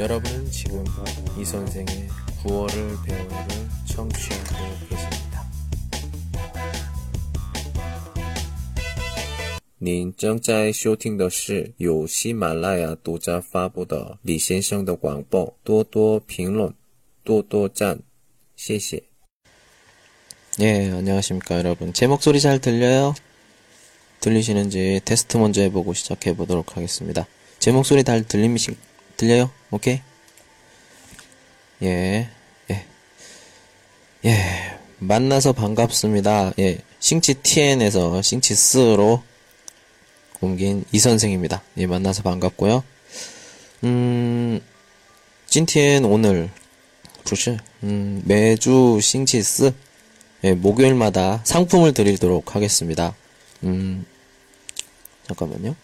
여러분은 지금 이 선생의 구월을 배우를 청취하고 계십니다. 您正在收听的是由喜马拉雅独家发布的李先生的广播，多多评论，多多赞，谢谢。 예, 안녕하십니까, 여러분. 제 목소리 잘 들려요? 들리시는지 테스트 먼저 해보고 시작해 보도록 하겠습니다. 제 목소리 잘 들리시, 들려요? 오케이? 예, 예. 예, 만나서 반갑습니다. 예, 싱치 TN에서 싱치 스로 옮긴 이 선생입니다. 예, 만나서 반갑고요. 음, 찐티엔 오늘, 不是, 음, 매주 싱치스, 예, 목요일마다 상품을 드리도록 하겠습니다. 음, 잠깐만요.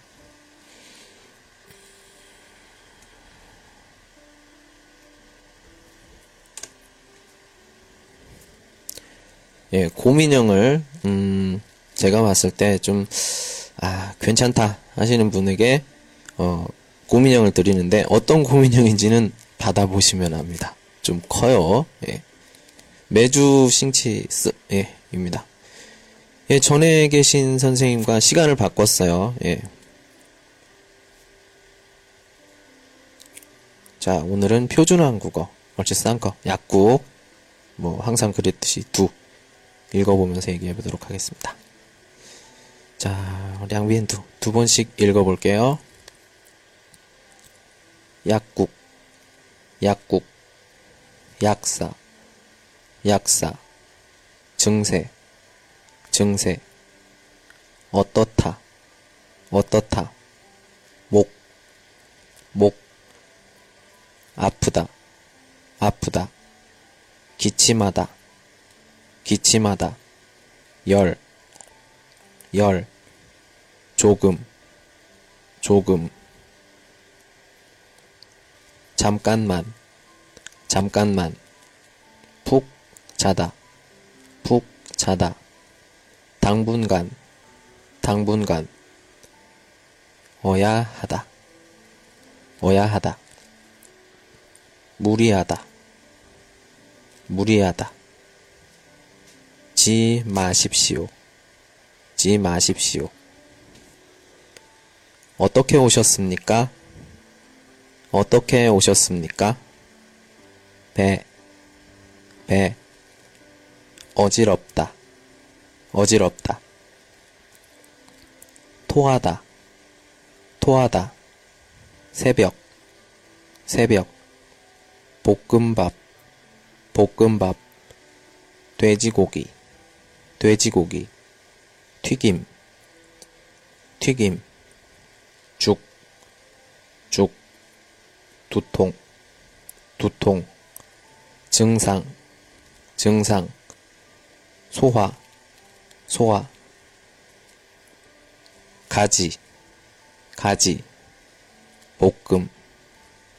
예, 고민형을, 음, 제가 봤을 때 좀, 아, 괜찮다 하시는 분에게, 어, 고민형을 드리는데, 어떤 고민형인지는 받아보시면 압니다. 좀 커요. 예. 매주 싱치스, 예, 입니다. 예, 전에 계신 선생님과 시간을 바꿨어요. 예. 자, 오늘은 표준 한국어, 얼추 싼 거, 약국, 뭐, 항상 그랬듯이 두, 읽어보면서 얘기해 보도록 하겠습니다. 자, 량비엔두, 두 번씩 읽어볼게요. 약국, 약국, 약사, 약사, 증세, 증세, 어떻다, 어떻다, 목, 목, 아프다, 아프다, 기침하다, 기침하다, 열, 열, 조금, 조금, 잠깐만, 잠깐만, 푹 자다, 푹 자다, 당분간, 당분간, 어야 하다, 어야 하다, 무리하다, 무리하다, 지 마십시오, 지 마십시오. 어떻게 오셨습니까? 어떻게 오셨습니까? 배, 배, 어지럽다, 어지럽다. 토하다, 토하다. 새벽, 새벽. 볶음밥, 볶음밥. 돼지고기, 돼지고기. 튀김, 튀김. 죽, 죽. 두통, 두통. 증상, 증상. 소화, 소화. 가지, 가지. 볶음,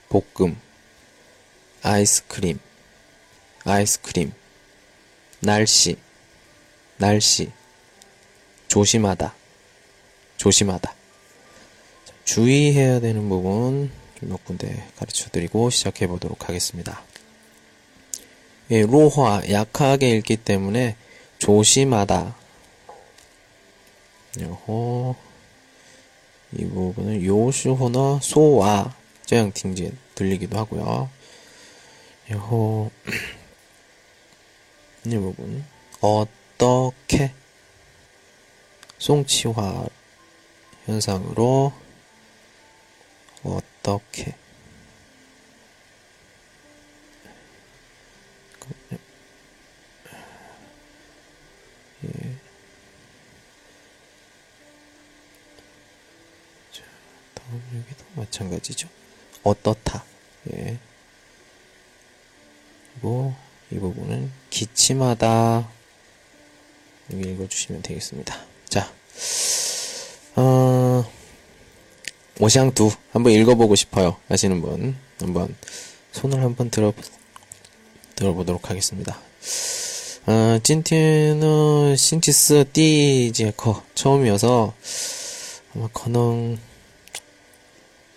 볶음. 아이스크림, 아이스크림. 날씨, 날씨. 조심하다, 조심하다. 주의해야 되는 부분 몇 군데 가르쳐 드리고 시작해 보도록 하겠습니다. 예, 로화, 약하게 읽기 때문에 조심하다. 요호, 이 부분은 요시호너 소와 쩌양팅진 들리기도 하고요. 요호, 이 부분, 어 떻게 송치화 현상으로 어떻게 예. 여기도 마찬가지죠. 어떻다. 예. 그리고 이 부분은 기침하다. 여기 읽어주시면 되겠습니다. 자, 어, 오샹두 한번 읽어보고 싶어요. 하시는 분 한번 손을 한번 들어 들어보도록 하겠습니다. 찐티노 신티스 띠지에커 처음이어서 아마 커녕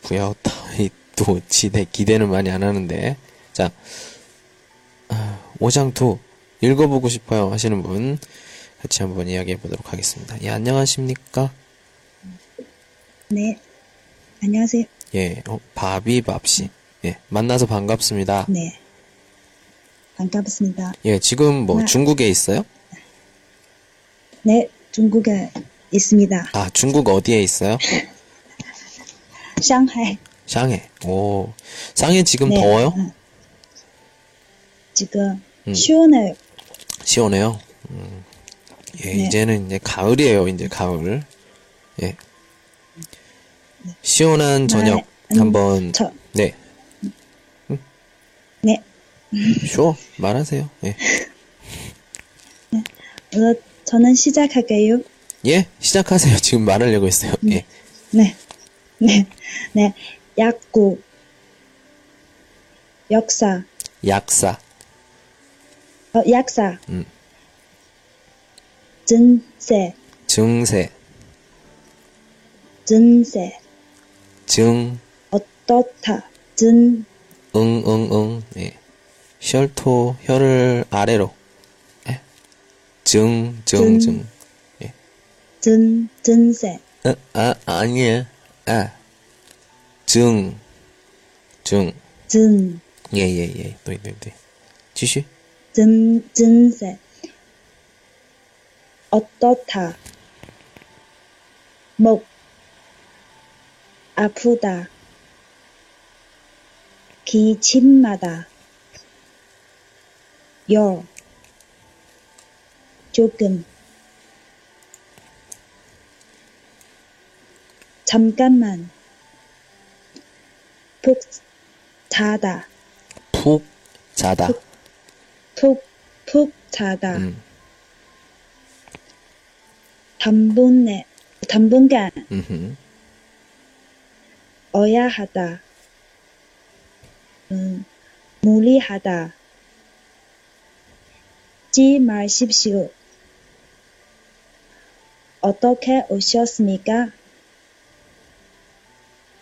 부야오 타이 또 지대 기대는 많이 안 하는데 자 어, 오샹투, 읽어보고 싶어요 하시는 분 같이 한번 이야기해 보도록 하겠습니다. 예 안녕하십니까? 네. 안녕하세요. 예 어, 바비밥 씨 예 만나서 반갑습니다. 네. 반갑습니다. 예 지금 뭐 네. 중국에 있어요? 네. 중국에 있습니다. 아 중국 어디에 있어요? 상하이. 샹해. 오 샹해 지금 네. 더워요? 음. 지금 음. 시원해요. 시원해요. 음. 예, 네. 이제는 이제 가을이에요. 이제 가을. 예. 시원한 저녁 음, 한번 저, 네. 네. 쇼 말하세요. 예. 어, 저는 시작할게요. 예, 시작하세요. 지금 말하려고 했어요. 예. 네. 네. 네. 약국. 역사. 약사. 어, 약사. 음. 증세. 증세. 증세. 증 어떻다. 증, 응, 응, 응. 예. 혈토, 혀를 아래로. 예. 증, 증, 증. 증세. 아, 아, 아니에요. 아. 증. 증. 증, 예, 예, 예. 네, 네, 네. 지시. 증, 증세. 어떻다. 목. 아프다. 기침마다. 열. 조금. 잠깐만. 푹 자다. 푹 자다. 푹, 푹 자다. 음, 당분내, 당분간 음흠. 어야 하다. 음, 무리하다. 지 마십시오. 어떻게 오셨습니까?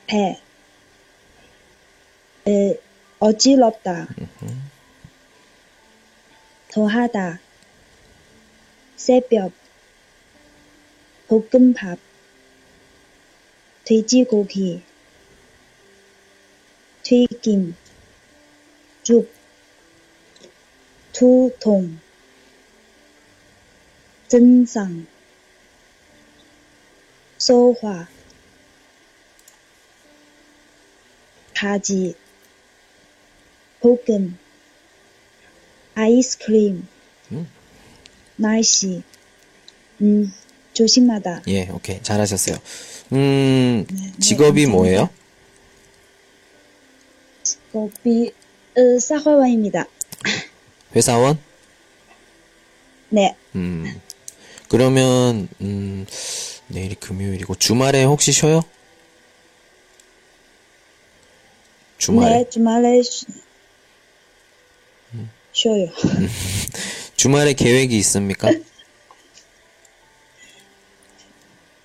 배. 에, 어지럽다. 더하다. 새벽. 볶음밥. 돼지고기. 튀김. 죽. 두통.真상소화 바지. 볶음. 아이스크림. 음. 음, 조심하다. 예, 오케이. 잘하셨어요. 음, 네, 직업이 감사합니다. 뭐예요? 고비, 으, 사회원입니다. 회사원? 네, 음, 그러면, 음, 내일이 금요일이고, 주말에 혹시 쉬어요? 주말에? 네, 주말에 쉬, 쉬어요. 주말에 계획이 있습니까?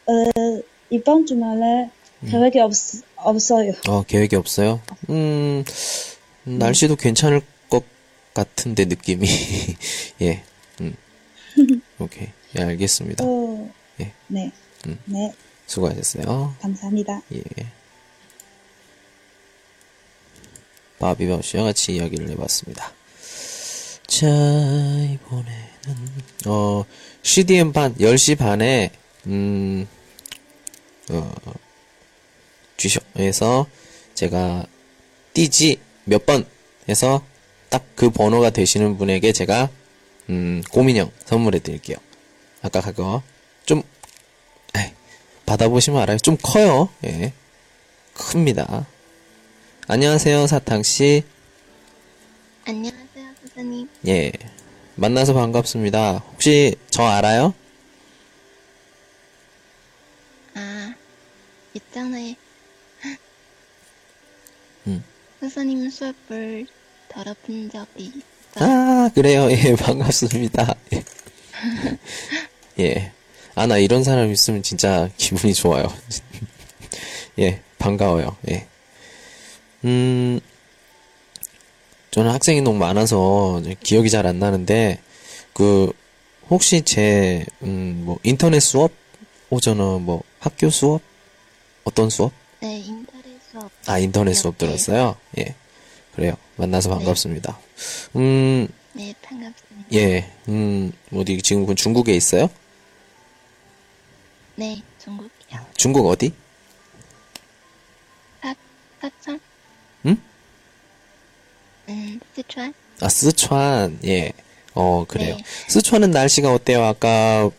어, 이번 주말에 계획이 없, 없어요. 어, 계획이 없어요? 음, 날씨도 괜찮을 것 같은데, 느낌이. 예, 음. 오케이. 예, 알겠습니다. 어, 예. 네, 음. 네, 수고하셨어요. 감사합니다. 예. 바비바 씨와 같이 이야기를 해봤습니다. 자, 이번에는, 어, CDM 반, 10시 반에, 음, 어, 주셔에서 제가 띠지 몇 번 해서 딱 그 번호가 되시는 분에게 제가, 음, 꼬민형 선물해 드릴게요. 아까 그거, 좀, 에이, 받아보시면 알아요. 좀 커요. 예. 큽니다. 안녕하세요, 사탕씨. 안녕하세요, 선생님. 예. 만나서 반갑습니다. 혹시 저 알아요? 아, 있잖아요. 음. 선생님 수업을 들어본 적이 있어. 아, 그래요. 예, 반갑습니다. 예. 예. 아, 나 이런 사람 있으면 진짜 기분이 좋아요. 예, 반가워요. 예. 음, 저는 학생이 너무 많아서 기억이 잘 안 나는데, 그, 혹시 제, 음, 뭐, 인터넷 수업? 오저는 뭐, 학교 수업? 어떤 수업? 네, 인터넷 수업. 아, 인터넷 수업. 들었어요? 예. 그래요. 만나서 반갑습니다. 음, 네, 반갑습니다. 예, 음, 어디, 지금 그 중국에 있어요? 네, 중국이요. 중국 어디? 사, 사천? 응? 음, 스촨? 아, 스촨, 예. 어, 그래요. 네. 스촨은 날씨가 어때요? 아까,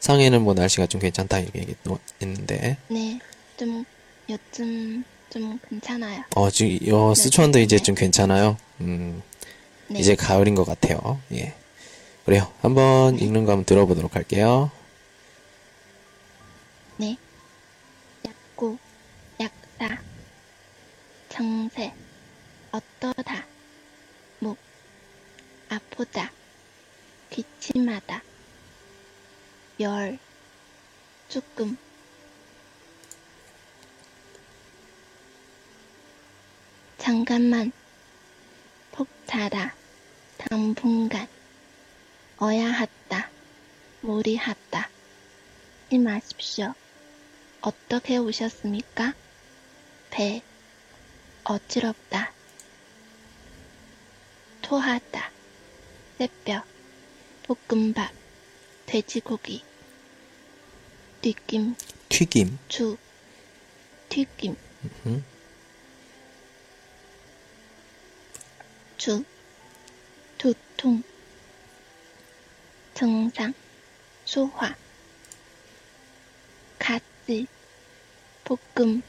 상해는 뭐 날씨가 좀 괜찮다, 이렇게 얘기했는데. 네, 좀, 요즘 좀 괜찮아요. 어, 지금, 어, 스촨도 이제 네. 좀 괜찮아요. 음, 네. 이제 가을인 것 같아요. 예. 그래요. 한번 읽는 거 한번 들어보도록 할게요. 네. 약고, 약사, 정세, 어떠다, 목, 아프다, 기침하다, 열, 조금, 잠깐만, 폭타다, 당분간, 어야하다, 무리하다, 하지 마십시오. 어떻게 오셨습니까? 배, 어지럽다. 토하다. 새뼈, 볶음밥, 돼지고기, 튀김, 튀김. 죽, 튀김, 음. 죽, 두통, 증상, 소화, 가지, 볶음,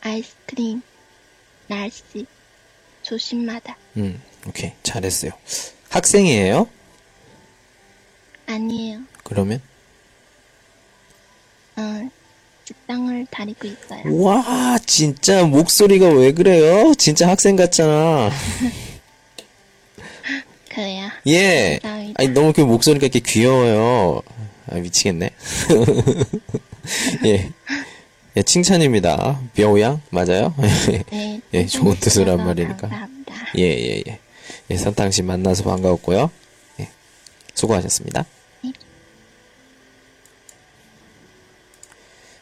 아이스크림, 날씨, 조심하다. 음, 오케이. 잘했어요. 학생이에요? 아니에요. 그러면? 어, 직장을 다니고 있어요. 와, 진짜 목소리가 왜 그래요? 진짜 학생 같잖아. 그래요. 예. 감사합니다. 아니, 너무 그 목소리가 이렇게 귀여워요. 아, 미치겠네. 예. 예, 칭찬입니다. 뼈양? 맞아요? 네, 예, 좋은 뜻으로 한 말이니까. 감사합니다. 예, 예, 예. 예, 산탕씨 만나서 반가웠고요. 예. 수고하셨습니다.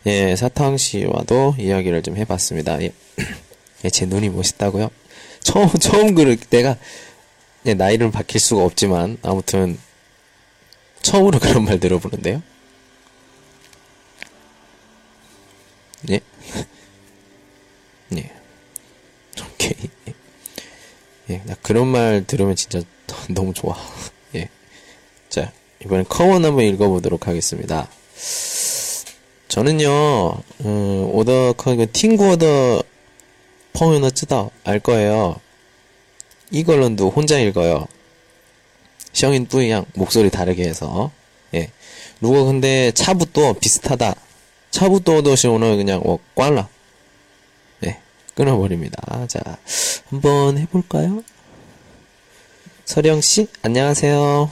예, 사탕 씨와도 이야기를 좀 해봤습니다. 예. 예, 제 눈이 멋있다고요? 처음, 처음 그를, 내가, 예, 나이를 밝힐 수가 없지만, 아무튼, 처음으로 그런 말 들어보는데요? 예. 예. 오케이. 예. 예, 나 그런 말 들으면 진짜 너무 좋아. 예. 자, 이번엔 课文 한번 읽어보도록 하겠습니다. 저는요, 음, 오더, 그, 팅구어더, 펑유너 쯔다, 알 거예요. 이걸런도 혼자 읽어요. 셔인 뿌이양, 목소리 다르게 해서. 예. 누가 근데 차부터 비슷하다. 차부터 얻으시 오늘 그냥, 어, 꽐라. 예. 끊어버립니다. 자, 한번 해볼까요? 서령 씨, 안녕하세요.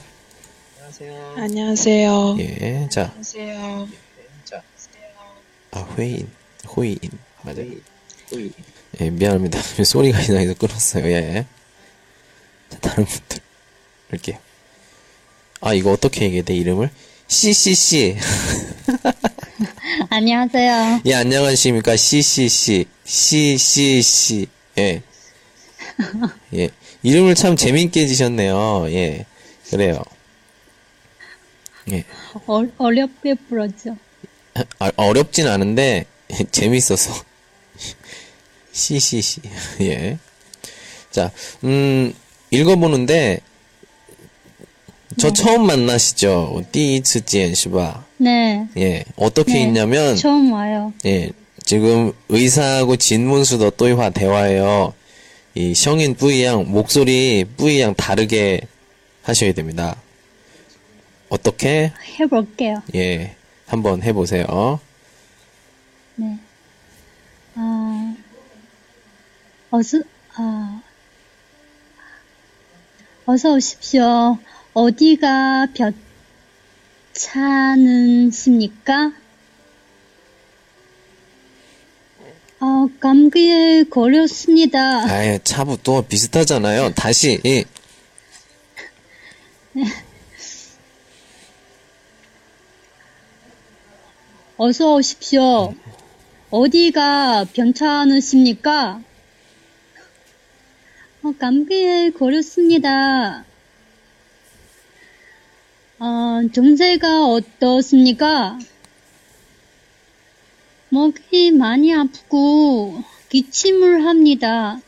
안녕하세요. 예, 자, 안녕하세요. 아, 회인, 호이인. 맞아요. 예, 미안합니다. 소리가 이상해서 끊었어요. 예. 자, 다른 분들. 이렇게. 아, 이거 어떻게 얘기해야 돼, 이름을? CCC. 안녕하세요. 예, 안녕하십니까. CCC. CCC. 예. 예. 이름을 참 재밌게 지셨네요. 예. 그래요. 예. 어, 어렵게 불었죠. 아, 어렵진 않은데, 재밌어서. CCC. 예. 자, 음, 읽어보는데, 저 처음 만나시죠? 띠이츠지엔 시바. 네. 예. 어떻게 네. 있냐면, 처음 와요. 예. 지금 의사하고 진문수도 또이화 대화예요. 이 성인 뿌이양, 목소리 뿌이양 다르게 하셔야 됩니다. 어떻게? 해볼게요. 예. 한번 해보세요. 네. 아, 어서, 아, 어서 오십시오. 어디가 볕차는십니까? 아, 어, 감기에 걸렸습니다. 아예 차부 또 비슷하잖아요. 다시 예. 어서 오십시오. 어디가 괜찮으십니까? 어, 감기에 걸렸습니다. 어, 정세가 어떻습니까? 목이 많이 아프고 기침을 합니다.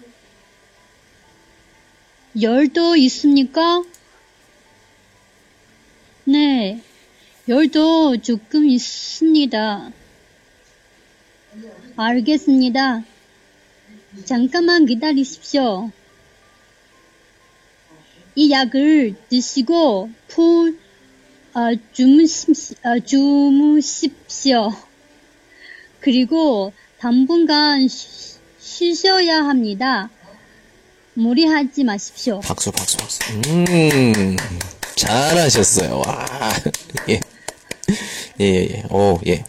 열도 있습니까? 네, 열도 조금 있습니다. 알겠습니다. 잠깐만 기다리십시오. 이 약을 드시고 푹 어, 주무십시, 어, 주무십시오. 그리고 당분간 쉬, 쉬셔야 합니다. 무리하지 마십시오. 박수 박수 박수. 음 잘하셨어요. 와 예. 예, 예, 예. 오, 예.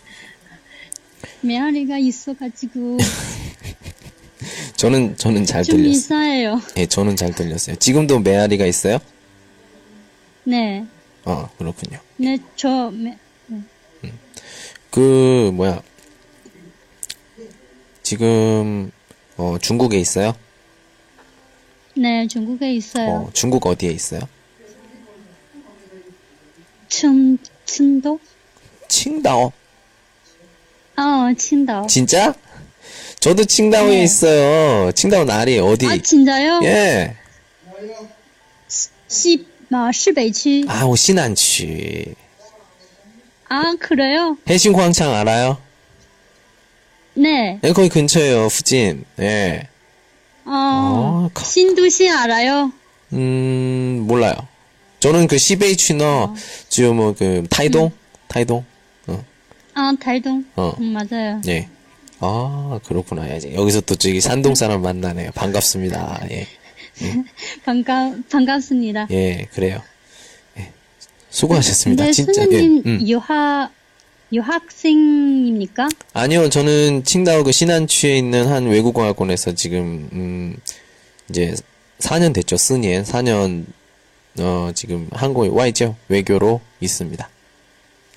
메아리가 있어가지고 저는, 저는 잘 좀 들렸어요. 이상해요. 예, 저는 잘 들렸어요. 지금도 메아리가 있어요? 네, 어, 그렇군요. 네, 저 메, 그, 뭐야. 지금, 어, 중국에 있어요? 네, 중국에 있어요. 어, 중국 어디에 있어요? 춘, 춘도? 칭다오. 어, 칭다오. 진짜? 저도 칭다오에 네. 있어요. 칭다오 나리 어디? 아, 진짜요? 예. 시, 아, 시베이치. 아, 오, 시난취. 아, 그래요? 해신 광창 알아요? 네. 예, 거기 근처에요, 후진. 예. 어, 어, 가- 신도시 알아요? 음, 몰라요. 저는 그 시베이취너, 지금 뭐, 그, 타이동? 타이동? 어, 아, 달동. 어. 음, 맞아요. 예. 아, 그렇구나. 이제 여기서 또 저기 산동 사람 만나네요. 반갑습니다. 예. 반가, 반갑습니다. 예, 그래요. 예. 수고하셨습니다. 근데 진짜. 선생님, 예. 음. 유학, 유학생입니까? 아니요, 저는 칭다오 그 신안취에 있는 한 외국어학원에서 지금, 음, 이제 4년 됐죠. 쓰니엔 4년, 어, 지금 한국에 와 있죠. 외교로 있습니다.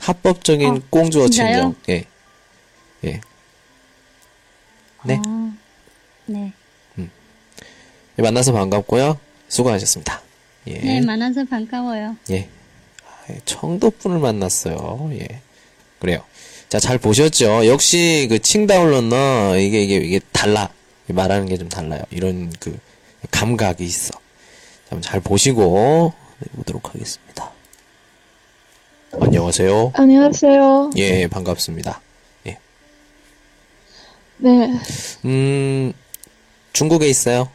합법적인 어, 공주어 진짜요? 친정. 예. 예. 네. 아, 네. 예, 만나서 반갑고요. 수고하셨습니다. 예. 네, 만나서 반가워요. 예. 아, 청도분을 만났어요. 예. 그래요. 자, 잘 보셨죠? 역시 그 칭다올러너 이게 이게 이게 달라. 말하는 게 좀 달라요. 이런 그 감각이 있어. 자, 한번 잘 보시고 네, 보도록 하겠습니다. 안녕하세요. 안녕하세요. 예, 반갑습니다. 예. 네, 음, 중국에 있어요?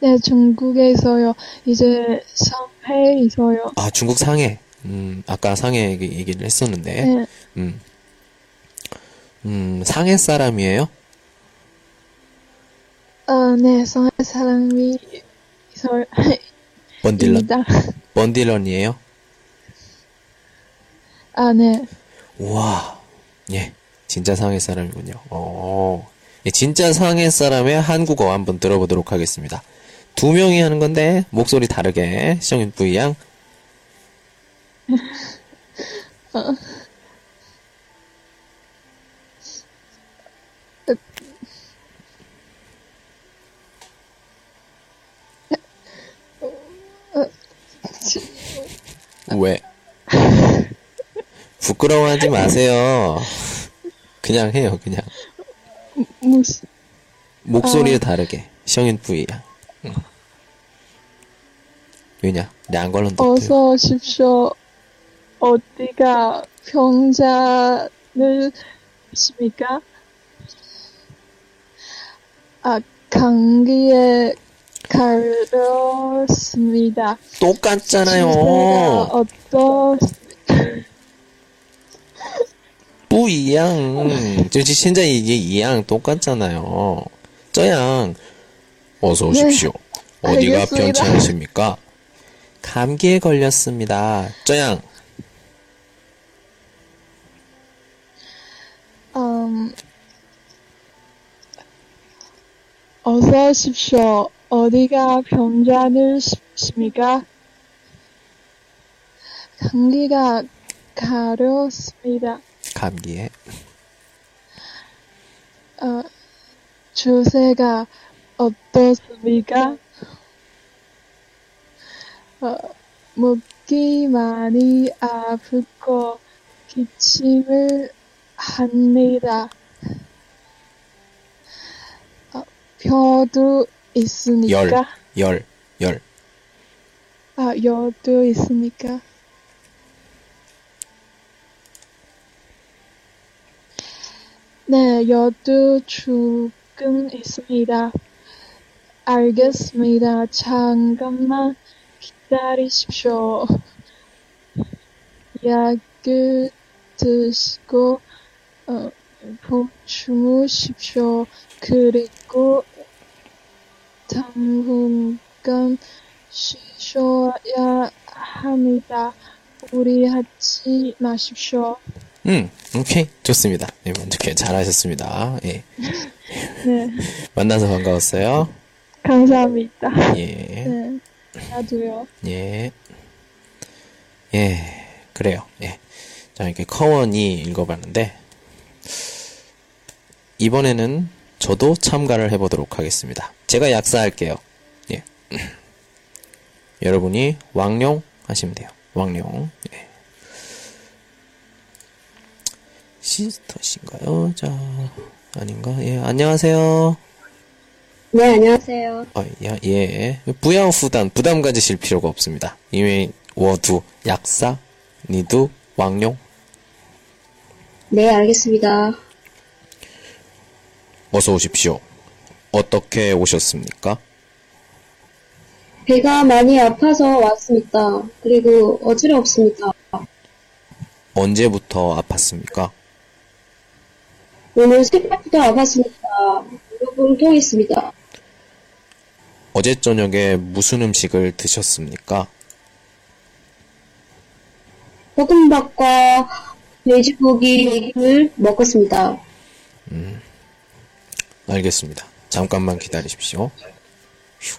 네, 중국에 있어요. 이제 상해에 있어요. 아, 중국 상해. 음, 아까 상해 얘기- 얘기를 했었는데. 네, 음. 음, 상해 사람이에요? 어, 네, 상해 사람이 있어요. 번딜런? 번딜런이에요? 아, 네, 우와, 예, 진짜 상해 사람이군요. 어, 예, 진짜 상해 사람의 한국어 한번 들어보도록 하겠습니다. 두 명이 하는 건데, 목소리 다르게, 시청인 부이양. 왜? 부끄러워하지 마세요. 그냥 해요, 그냥. 무슨, 목소리에 다르게. 시영인 부이야. 응. 왜냐? 더 어서 오십시오. 어디가 병자를 십니까? 아, 감기에 걸렸습니다. 똑같잖아요. 어떠, 부이양. 저지 진짜 이게 이양 똑같잖아요. 저양. 어서 오십시오. 어디가 알겠습니다. 변찮으십니까? 감기에 걸렸습니다. 저양. 음, 어서 오십시오. 어디가 병자들십니까? 감기가 가렵습니다. 감기에. 어, 주세가 어떻습니까? 어, 목이 많이 아프고 기침을 합니다. 어, 벼도 있으니까 열, 열, 열. 아, 열도 있으니까 네, 열도 조금 있습니다. 알겠습니다. 잠깐만 기다리십시오. 약을 드시고 어, 보충하십시오. 그리고 당분간 쉬셔야 합니다. 무리하지 마십시오. 음, 오케이. 좋습니다. 네, 먼저 개 잘하셨습니다. 예. 네, 만나서 반가웠어요. 감사합니다. 예. 네, 나도요. 예. 예. 그래요. 예. 자, 이렇게 커원이 읽어봤는데, 이번에는 저도 참가를 해보도록 하겠습니다. 제가 약사할게요. 예. 여러분이 왕룡 하시면 돼요. 왕룡. 예. 시스터신가요? 자, 아닌가? 예, 안녕하세요. 네, 안녕하세요. 어, 야, 예. 부양 후단, 부담 가지실 필요가 없습니다. 이미 워두, 약사, 니두, 왕룡. 네, 알겠습니다. 어서 오십시오. 어떻게 오셨습니까? 배가 많이 아파서 왔습니다. 그리고 어지럽습니다. 언제부터 아팠습니까? 오늘 새벽부터 아팠습니다. 무릎은 통 있습니다. 어제 저녁에 무슨 음식을 드셨습니까? 볶음밥과 돼지고기를 먹었습니다. 알겠습니다. 잠깐만 기다리십시오. 휴.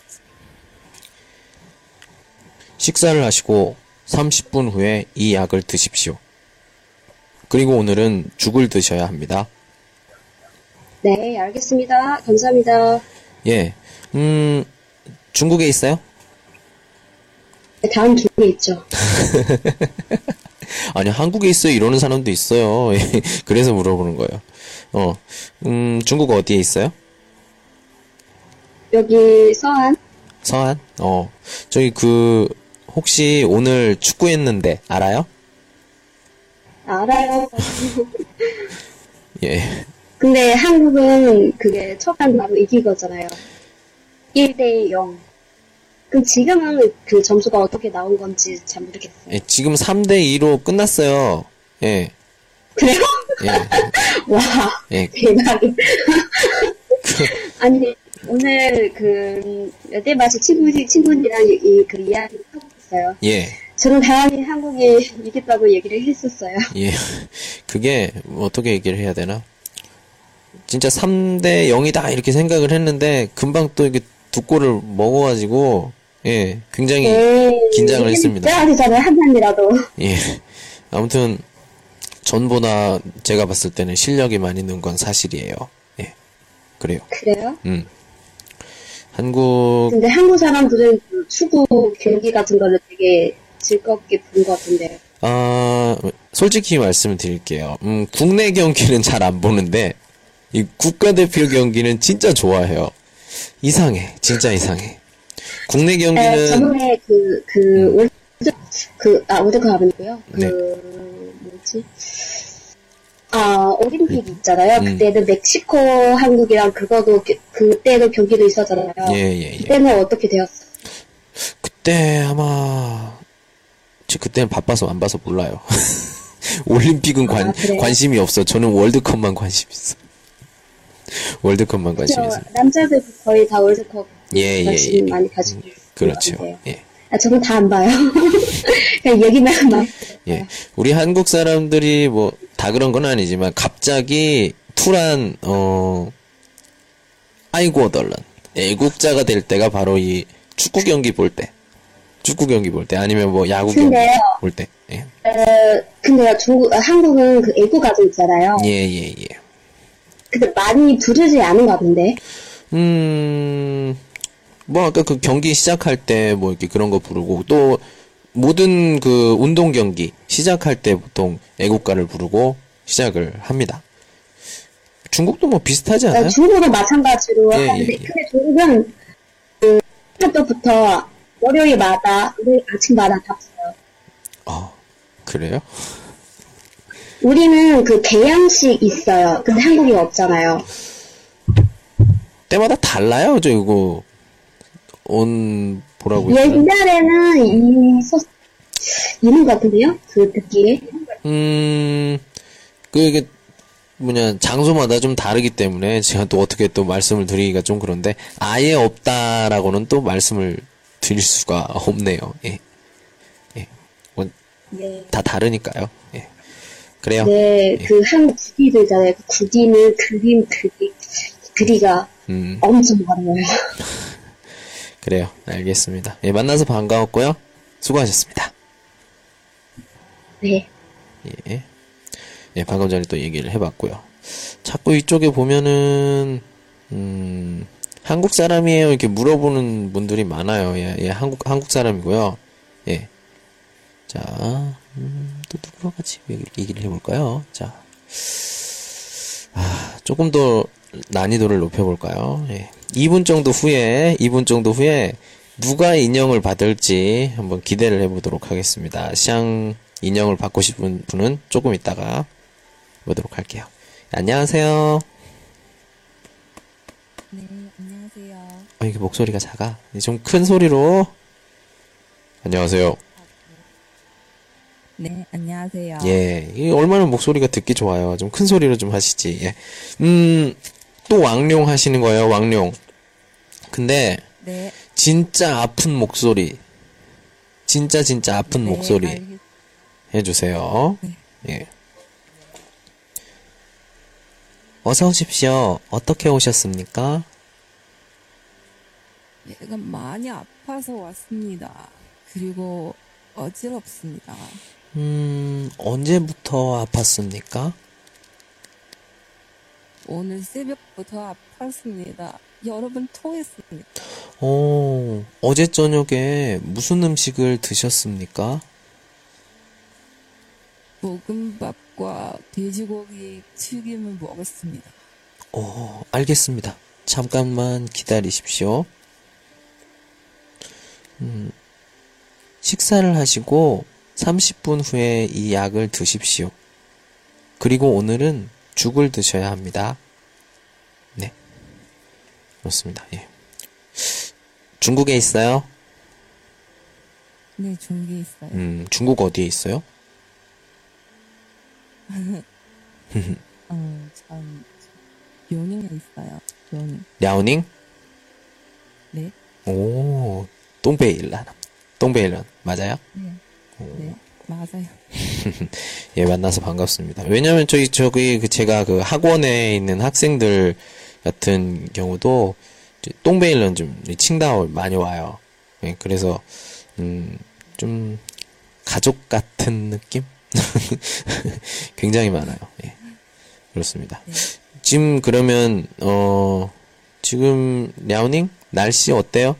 식사를 하시고 30분 후에 이 약을 드십시오. 그리고 오늘은 죽을 드셔야 합니다. 네, 알겠습니다. 감사합니다. 예, 음, 중국에 있어요? 네, 다음 주에 있죠. 아니, 한국에 있어요. 이러는 사람도 있어요. 예, 그래서 물어보는 거예요. 어, 음, 중국 어디에 있어요? 여기 서한? 서한? 어, 저기 그, 혹시 오늘 축구했는데, 알아요? 알아요. 예. 근데 한국은 그게 첫판 바로 이기거잖아요. 1대 0. 그럼 지금은 그 점수가 어떻게 나온 건지 잘 모르겠어요. 예, 지금 3대 2로 끝났어요. 예, 그래요? 예, 와, 예. 대박이. 아니, 오늘 그, 몇대 마치 친구, 친구들이랑 이, 이- 그 이야기 하고 있어요. 예, 저는 다행히 한국이 이겼다고 얘기를 했었어요. 예. 그게, 뭐 어떻게 얘기를 해야 되나? 진짜 3대 0이다, 이렇게 생각을 했는데, 금방 또 이게 두 골을 먹어가지고, 예, 굉장히, 네. 긴장을 했습니다. 진짜 되잖아요, 한 판이라도. 예. 아무튼, 전보다 제가 봤을 때는 실력이 많이 는 건 사실이에요. 예. 그래요. 그래요? 음. 한국, 근데 한국 사람들은 그 축구 경기 같은 거를 되게 즐겁게 보는 것 같은데. 아, 솔직히 말씀을 드릴게요. 음, 국내 경기는 잘 안 보는데, 이 국가대표 경기는 진짜 좋아해요. 이상해. 진짜 이상해. 국내 에, 경기는, 저번에 그, 그, 월드, 그, 아, 월드컵 아니고요. 그, 네. 뭐지? 아, 올림픽 있잖아요. 음. 그때는 멕시코, 한국이랑 그거도, 그- 그때도 경기도 있었잖아요. 예, 예, 예. 그때는 어떻게 되었어? 그때 아마, 저 그때는 바빠서 안 봐서 몰라요. 올림픽은 관, 아? 관심이 없어. 저는 월드컵만 관심 있어. 월드컵만 관심 있어. 남자들 거의 다 월드컵 예, 예, 관심 예. 많이 가지고 있는 그렇죠. 것 같은데요. 예. 아, 저는 다 안 봐요. 그냥 얘기만 막. 예. 우리 한국 사람들이 뭐, 다 그런 건 아니지만, 갑자기,突然, 어, 아이고, 덜런. 애국자가 될 때가 바로 이 축구 경기 볼 때. 축구 경기 볼 때, 아니면 뭐 야구 경기 근데요. 볼 때. 예. 어, 근데요, 어, 한국은 그 애국가도 있잖아요. 예, 예, 예. 근데 많이 부르지 않은 것 같은데. 음, 뭐, 아까 그 경기 시작할 때 뭐 이렇게 그런 거 부르고, 또, 모든 그 운동 경기 시작할 때 보통 애국가를 부르고 시작을 합니다. 중국도 뭐 비슷하지 않아요? 어, 중국은 마찬가지로 예, 하는데, 예, 예. 근데 중국은 그, 학교부터 월요일마다, 우리 아침마다 다 써요. 어, 그래요? 우리는 그 개양식 있어요. 근데 한국이 없잖아요. 때마다 달라요, 저 이거. 온, 뭐라고 했어요? 옛날에는 이 소, 있는 것 같은데요? 그 듣기에. 음, 그, 이게, 뭐냐, 장소마다 좀 다르기 때문에 제가 또 어떻게 또 말씀을 드리기가 좀 그런데, 아예 없다라고는 또 말씀을 드릴 수가 없네요. 예. 예. 뭐, 네. 다 다르니까요. 예. 그래요. 네, 그 한국 구기도 있잖아요. 그 구기는 그림, 그리, 그리가 음, 엄청 많아요. 그래요. 알겠습니다. 예, 만나서 반가웠고요. 수고하셨습니다. 네. 예. 예, 방금 전에 또 얘기를 해봤고요. 자꾸 이쪽에 보면은, 음, 한국 사람이에요. 이렇게 물어보는 분들이 많아요. 예, 예, 한국, 한국 사람이고요. 예. 자, 음, 또 누구랑 같이 얘기를, 해볼까요? 자, 아, 조금 더 난이도를 높여볼까요? 예. 2분 정도 후에, 2분 정도 후에 누가 인형을 받을지 한번 기대를 해보도록 하겠습니다. 샹 인형을 받고 싶은 분은 조금 있다가 보도록 할게요. 안녕하세요. 네, 안녕하세요. 어, 이게 목소리가 작아. 좀 큰 소리로. 안녕하세요. 네, 안녕하세요. 예, 이게 얼마나 목소리가 듣기 좋아요. 좀 큰 소리로 좀 하시지. 예. 음, 또 왕룡 하시는 거예요, 왕룡. 근데, 네, 진짜 아픈 목소리. 진짜 진짜 아픈 네, 목소리 알겠- 해주세요. 예. 어서 오십시오. 어떻게 오셨습니까? 얘가 많이 아파서 왔습니다. 그리고 어지럽습니다. 음, 언제부터 아팠습니까? 오늘 새벽부터 아팠습니다. 여러분 토했습니다. 오, 어제 저녁에 무슨 음식을 드셨습니까? 볶음밥과 돼지고기 튀김을 먹었습니다. 오, 알겠습니다. 잠깐만 기다리십시오. 음, 식사를 하시고 30분 후에 이 약을 드십시오. 그리고 오늘은 죽을 드셔야 합니다. 네. 그렇습니다. 예. 중국에 있어요? 네, 게 있어요. 음, 중국 어디에 있어요? 어, 참, 용인에 있어요. 용인. 랴오닝? 네, 오, 동베일란. 동베일란. 맞아요? 네, 네, 맞아요. 예, 만나서 반갑습니다. 왜냐면 저기, 저기, 그 제가 그 학원에 있는 학생들 같은 경우도, 똥베일런 좀, 칭다오 많이 와요. 예, 그래서, 음, 좀, 가족 같은 느낌? 굉장히 많아요. 예. 그렇습니다. 지금 그러면, 어, 지금, 랴오닝? 날씨 어때요?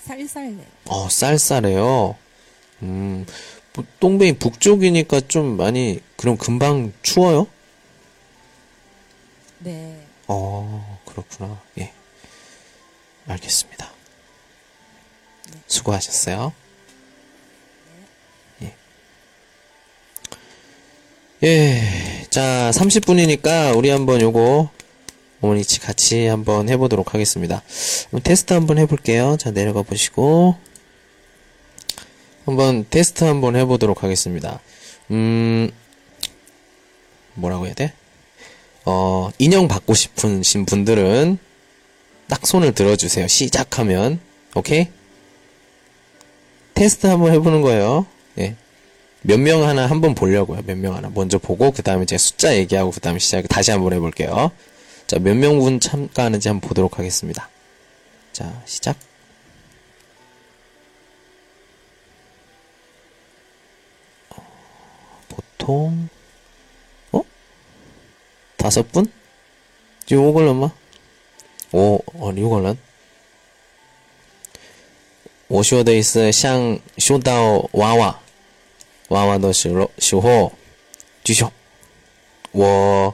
음, 살살네. 어, 쌀쌀해요. 음, 뭐, 동백이 북쪽이니까 좀 많이, 그럼 금방 추워요? 네, 어, 그렇구나. 예. 알겠습니다. 수고하셨어요. 예. 예. 자, 30분이니까 우리 한번 요거 어머니 같이 한번 해보도록 하겠습니다. 테스트 한번 해볼게요. 자, 내려가 보시고. 한번 테스트 한번 해보도록 하겠습니다. 음, 뭐라고 해야 돼? 어, 인형 받고 싶으신 분들은 딱 손을 들어주세요. 시작하면. 오케이? 테스트 한번 해보는 거예요. 예. 몇 명 하나 한번 보려고요. 몇 명 하나. 먼저 보고, 그 다음에 제가 숫자 얘기하고, 그 다음에 시작, 다시 한번 해볼게요. 자, 몇 명분 참가하는지 한번 보도록 하겠습니다. 자, 시작. 보통, 어? 다섯 분? 지금 五个人吗？我哦，六个人。我说的是像收到娃娃娃娃的时候时候举手。我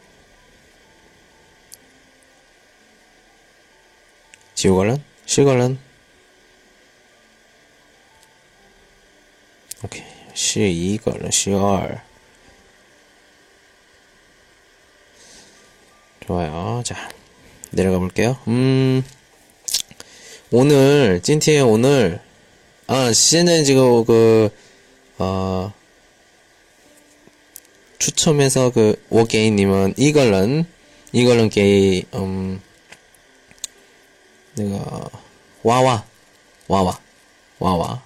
지우걸런, 시걸런, 오케이, 시이걸런, 시얼. 좋아요. 자, 내려가 볼게요. 음, 오늘, 찐티에 오늘, 아, 시즌은 지금 그, 어, 추첨해서 그, 워게이님은 이걸런, 이걸런 게이, 음, 내가, 와와, 와와, 와와.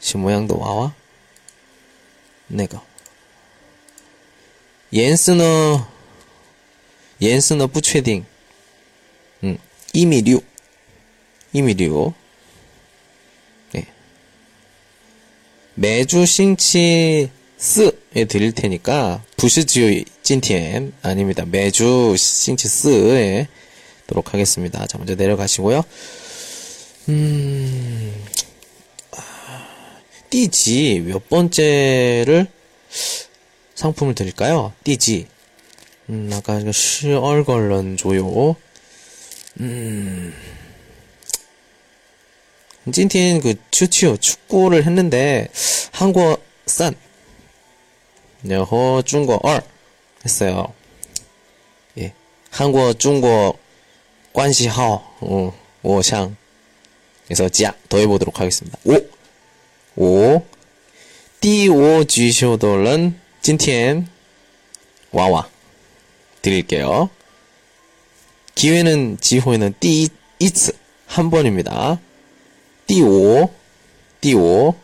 시 모양도 와와? 내가. 옌스너, 옌스너 不确定. 음, 이미 6. 이미 6. 네. 매주 싱치 4에 드릴 테니까, 부시지요 찐티엔 아닙니다. 매주 싱치 4에 도록 하겠습니다. 자, 먼저 내려가시고요. 음, 띠지 몇 번째를 상품을 드릴까요? 띠지. 음, 아까 시얼걸런 조요. 음. 찐틴 그 추치요 축구를 했는데 한국어 싼 여호 중국어 얼 했어요. 예. 한국어 중국어 관시하오 어, 我想 그래서 자 더해보도록 하겠습니다. 5 5 第5 주쇼도는 今天 와와 드릴게요. 기회는 지호에는 第一次 한 번입니다. 第5 第5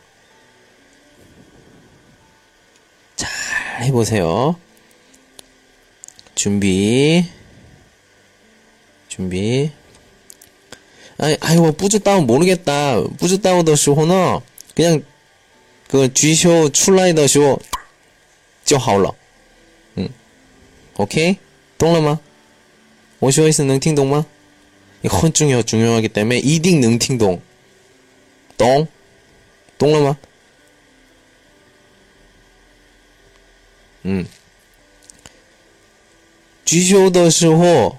잘 해보세요. 준비 준비 아이, 아이고, 뿌듯다운 모르겠다. 뿌듯다운 더 쇼호는 그냥 그 쥐쇼 출라이 더 쇼, 就好了. 응. 오케이? 懂了吗?我说意思能听懂吗? 이거 很 중요, 중요하기 때문에 一定能听懂.懂?懂了吗? 음. 举手的时候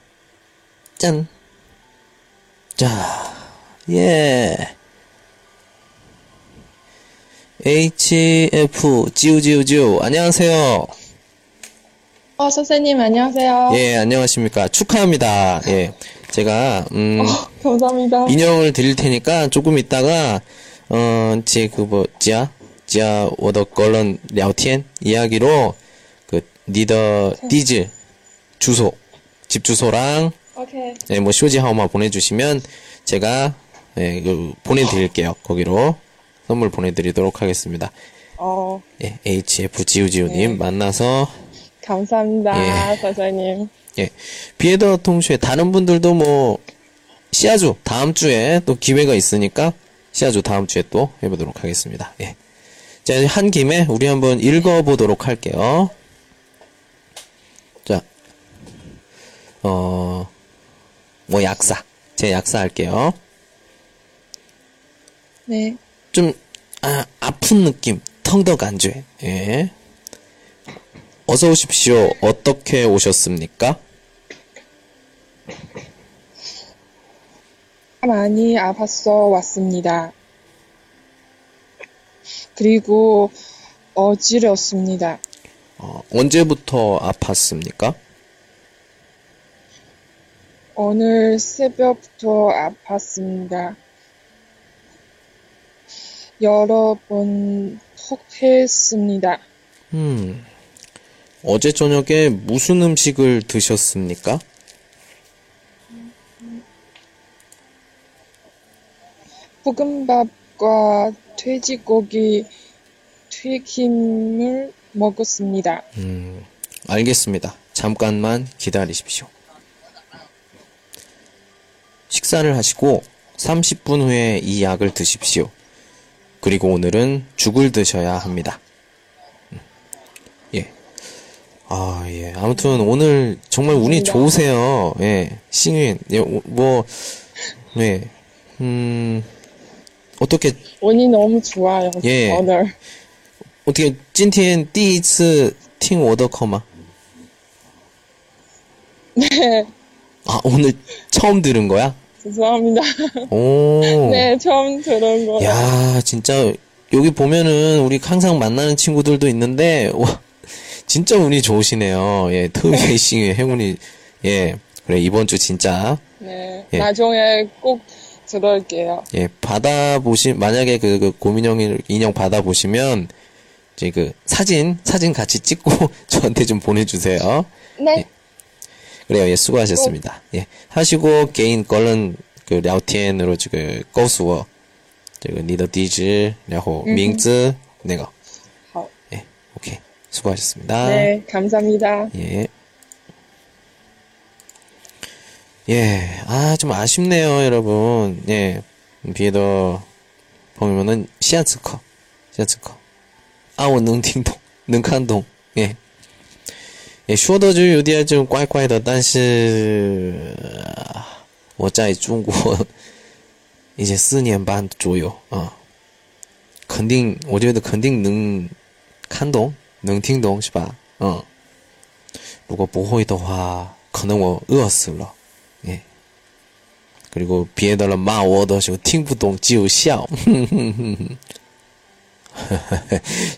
짠. 자, 예. HF 지우지우지우 안녕하세요. 어, 선생님, 안녕하세요. 예, 안녕하십니까. 축하합니다. 예. 제가 음 어, 감사합니다. 인형을 드릴 테니까 조금 있다가 어, 제그 뭐, 지아 지아 워더 걸런 聊天 이야기로 그 니더 디즈 주소 집 주소랑 오케이. 네, 뭐 쇼지 하우마 보내주시면 제가 예, 그 보내드릴게요. 거기로 선물 보내드리도록 하겠습니다. 어, 예, HF 지우지우님 만나서 감사합니다, 예. 선생님. 예, 비에더 통쇼에 다른 분들도 뭐 시아주 다음 주에 또 기회가 있으니까 시아주 다음 주에 또 해보도록 하겠습니다. 예. 자, 한 김에 우리 한번 읽어보도록 할게요. 자, 어, 뭐 약사. 제 약사 할게요. 네. 좀, 아, 아픈 느낌. 텅더 간죄. 예. 어서 오십시오. 어떻게 오셨습니까? 많이 아팠어 왔습니다. 그리고 어지럽습니다. 어, 언제부터 아팠습니까? 오늘 새벽부터 아팠습니다. 여러 번 톡했습니다. 음, 어제 저녁에 무슨 음식을 드셨습니까? 볶음밥과 돼지고기 튀김을 먹었습니다. 음, 알겠습니다. 잠깐만 기다리십시오. 식사를 하시고 30분 후에 이 약을 드십시오. 그리고 오늘은 죽을 드셔야 합니다. 음. 예. 아, 예. 아무튼 오늘 정말 운이 좋으세요. 예. 신윈. 예, 뭐, 네. 음, 어떻게. 운이 너무 좋아요. 예. 오늘. 어떻게, 찐틴, 띠이츠 팅 워더커마? 네. 아, 오늘 처음 들은 거야? 죄송합니다. 오. 네, 처음 들은 거예요. 야, 진짜 여기 보면은 우리 항상 만나는 친구들도 있는데 와, 진짜 운이 좋으시네요. 예, 트위싱의 행운이 예. 그래 이번 주 진짜 네. 예. 나중에 꼭 들을게요. 예, 받아 보시 만약에 그, 그 고민형 인형 받아 보시면 이제 그 사진 사진 같이 찍고 저한테 좀 보내 주세요. 네. 그래요. 예, 수고하셨습니다. 예. 하시고 개인 걸른 그聊天으로 지금 告诉我这个你的地址然后名字那个好。 예. 오케이. 수고하셨습니다. 네, 감사합니다. 예. 예. 아, 좀 아쉽네요, 여러분. 예. 비에더 보면은 시아츠커. 시아츠커. 아, 我能听懂,能看懂. 예. 也说的就有点就怪怪的，但是呃我在中国已经四年半左右啊，肯定我觉得肯定能看懂，能听懂是吧？嗯，如果不会的话，可能我饿死了。哎，그리고别的人骂我的时候听不懂就笑。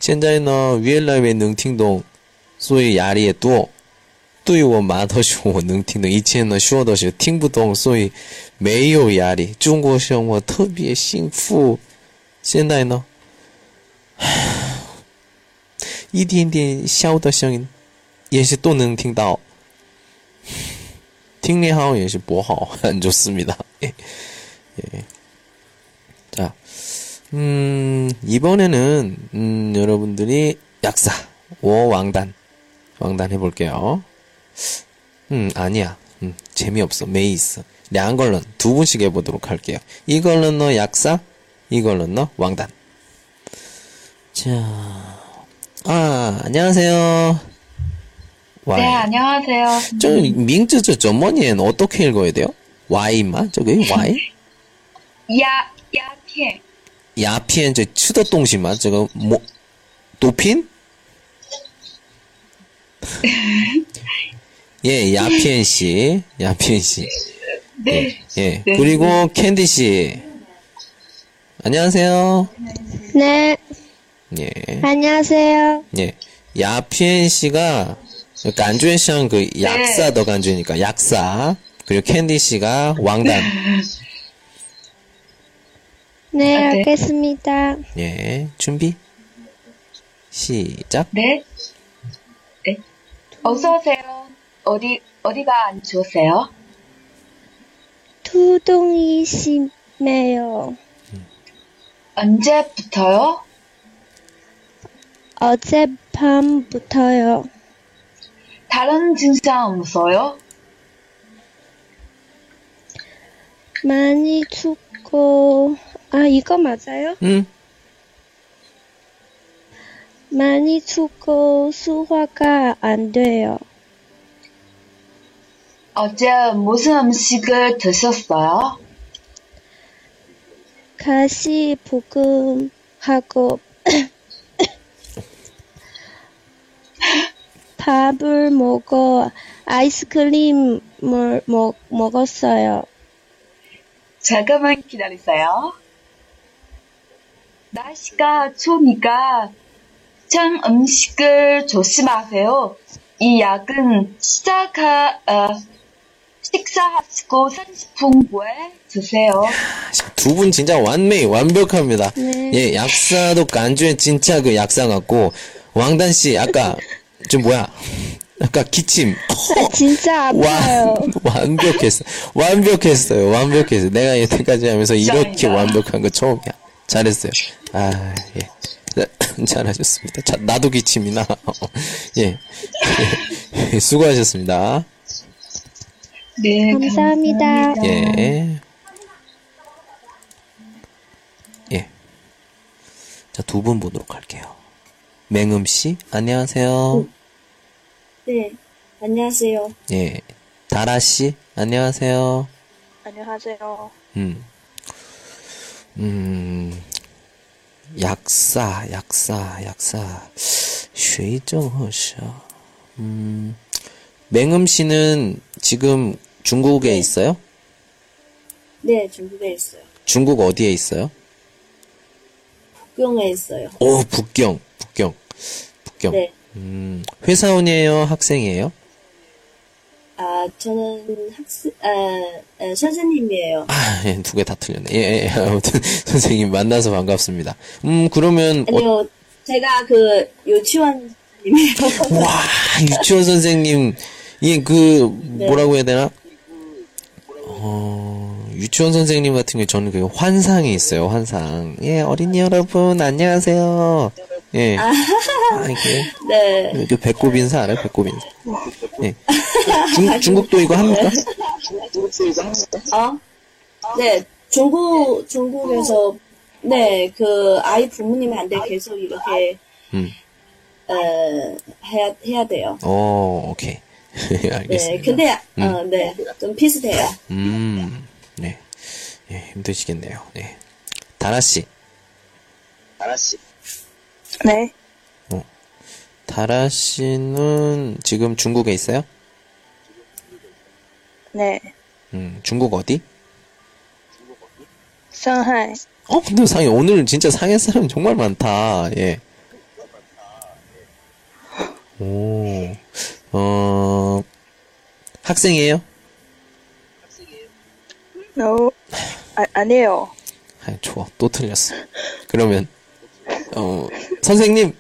现在呢，越来越能听懂。 所以压力也多。对我妈的时候我能听懂，以前呢说的时候听不懂，所以没有压力。中国生活特别幸福。现在呢，一点点小的声音也是都能听到。听力好也是不好，很좋습니다. 예. 예. 자, 음, 이번에는, 음, 여러분들이 약사, 워왕단, 왕단 해볼게요. 음, 아니야. 음, 재미없어. 메이스. 양걸른 네, 두 분씩 해보도록 할게요. 이걸른 너 약사, 이걸른 너 왕단. 자, 아, 안녕하세요. Y. 네, 안녕하세요. 저 민트저 저머니엔 어떻게 읽어야 돼요? Y만? 저게 Y? 야, 야피엔. 야피엔 저 추더 동심만 저거 뭐 도핀? 예, 야피엔 씨, 야피엔 씨. 네. 예. 그리고 캔디 씨. 안녕하세요. 네, 예. 안녕하세요. 예. 야피엔 씨가 感觉上 그 약사 的 感觉니까 약사. 그리고 캔디 씨가 왕단. 네, 아, 네. 알겠습니다. 예. 준비. 시작. 네. 네. 어서 오세요. 어디 어디가 안 좋으세요? 두둥이 심해요. 언제부터요? 어젯밤부터요. 다른 증상 없어요? 많이 춥고, 아, 이거 맞아요? 응. 많이 춥고 수화가 안 돼요. 어제 무슨 음식을 드셨어요? 가시 볶음하고 밥을 먹어 아이스크림을 먹, 먹었어요. 잠깐만 기다리세요. 날씨가 추우니까 찬 음식을 조심하세요. 이 약은 시작하, 어, 식사하시고 30분 후에 드세요. 두 분 진짜 완美, 완벽합니다. 네. 예, 약사도 간주에 진짜 그 약사 같고, 왕단 씨, 아까, 좀 뭐야. 아까 기침. 아, 진짜 아파요. 완, 완벽했어. 완벽했어요. 완벽했어요. 내가 여태까지 하면서 이렇게. 완벽한 거 처음이야. 잘했어요. 아, 예. 네, 잘하셨습니다. 자, 나도 기침이나. 예. 예. 수고하셨습니다. 네, 감사합니다. 예. 예. 자, 두 분 보도록 할게요. 맹음 씨, 안녕하세요. 네, 안녕하세요. 예. 다라 씨, 안녕하세요. 안녕하세요. 음. 음. 약사, 약사, 약사. 쉐이정허셔. 음, 맹음 씨는 지금 중국에 네. 있어요? 네, 중국에 있어요. 중국 어디에 있어요? 북경에 있어요. 오, 북경, 북경, 북경. 네. 음, 회사원이에요? 학생이에요? 아, 저는 학생, 아, 아, 선생님이에요. 아, 예, 두 개 다 틀렸네. 예, 예, 아무튼, 선생님 만나서 반갑습니다. 음, 그러면, 어, 아니요, 제가 그 유치원 선생님이에요. 와, 유치원 선생님, 예, 그, 뭐라고 해야 되나? 어, 유치원 선생님 같은 경우 저는 그 환상이 있어요, 환상. 예, 어린이 여러분, 안녕하세요. 예. 아, 이게, 네. 그 배꼽 인사 알아요? 배꼽 인사. 예. 중, 중국도 이거 합니까? 어? 네, 중국, 중국에서, 네, 그, 아이 부모님한테 계속 이렇게, 음. 어, 해야, 해야 돼요. 어, 오케이. 네, 알겠습니다. 근데, 어, 네, 좀 비슷해요. 음, 네. 예, 힘드시겠네요. 네. 다라씨. 네. 다라 씨는 지금 중국에 있어요? 네. 음, 중국 어디? 상하이. 어, 근데 상해. 오늘 진짜 상해 사람 정말 많다. 예. 오, 어, 학생이에요? No. 아, 아니에요. 아, 좋아. 또 틀렸어. 그러면, 어, 선생님!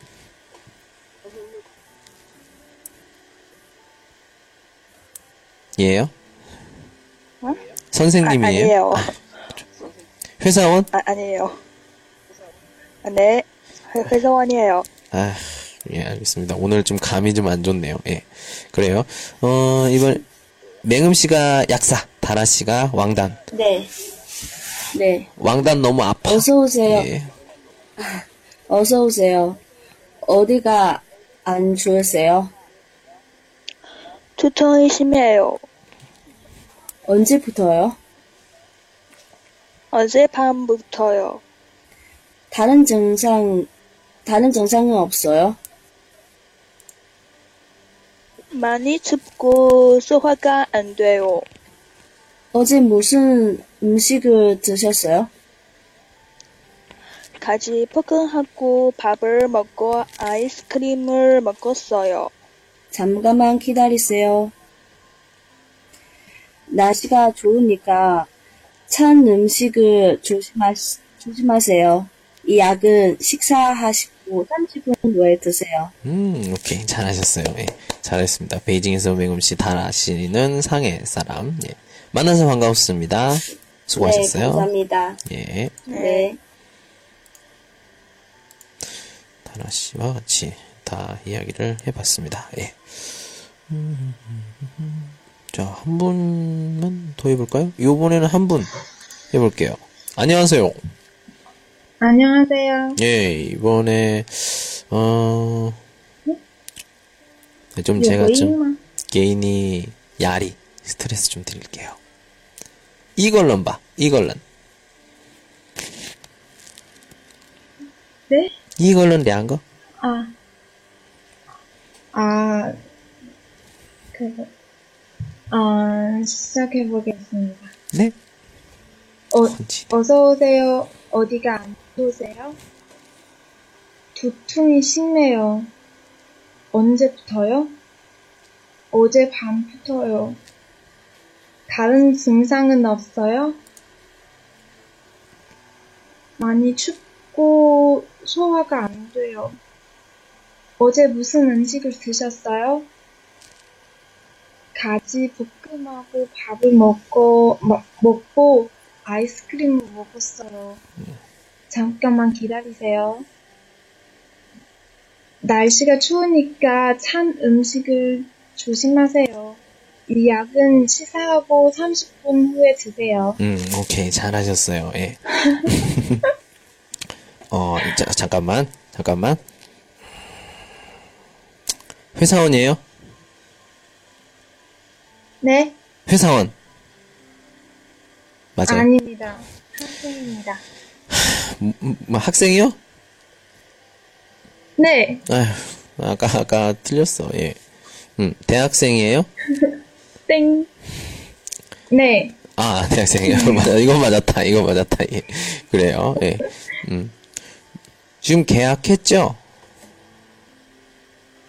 예요? 어? 선생님이에요? 아, 아니에요. 회사원? 아, 아니에요. 아, 네. 회, 회사원이에요. 아, 예, 알겠습니다. 오늘 좀 감이 좀 안 좋네요. 예. 그래요. 어, 이번, 맹음 씨가 약사, 다라 씨가 왕단. 네. 네. 왕단 너무 아파. 어서 오세요. 예. 어서 오세요. 어디가 안 좋으세요? 두통이 심해요. 언제부터요? 어젯밤부터요. 다른 증상, 다른 증상은 없어요? 많이 춥고 소화가 안 돼요. 어제 무슨 음식을 드셨어요? 가지 볶음하고 밥을 먹고 아이스크림을 먹었어요. 잠깐만 기다리세요. 날씨가 좋으니까 찬 음식을 조심하, 조심하세요. 이 약은 식사하시고 30분 후에 드세요. 음, 오케이. 잘하셨어요. 예. 잘했습니다. 베이징에서 맹음 씨, 다라 씨는 상해 사람. 예. 만나서 반가웠습니다. 네, 수고하셨어요. 감사합니다. 예. 네. 다라 씨와 같이 다 이야기를 해봤습니다. 예. 음, 자, 한 분만 더 해볼까요? 이번에는 한 분 해볼게요. 안녕하세요. 안녕하세요. 예, 이번에, 어, 좀 네, 제가 좀. 개인이 야리, 스트레스 좀 드릴게요. 이걸론 봐. 이걸론. 네? 량거? 아, 아, 그, 아, 시작해보겠습니다. 네? 어, 건지. 어서오세요. 어디가 안 좋으세요? 두통이 심해요. 언제부터요? 어제 밤부터요. 다른 증상은 없어요? 많이 춥고 소화가 안 돼요. 어제 무슨 음식을 드셨어요? 가지 볶음하고 밥을 먹고, 먹, 먹고 아이스크림을 먹었어요. 잠깐만 기다리세요. 날씨가 추우니까 찬 음식을 조심하세요. 이 약은 식사하고 30분 후에 드세요. 음, 오케이. 잘하셨어요. 예. 어, 자, 잠깐만. 잠깐만. 회사원이에요? 네? 회사원. 맞아요. 아닙니다. 학생입니다. 음, 음, 뭐 학생이요? 네, 아휴, 아까, 아까 틀렸어. 예. 음, 대학생이에요? 땡. 네, 아, 대학생이요. 맞아. 이건 맞았다. 이건 맞았다. 예. 그래요. 예. 음. 지금 계약했죠?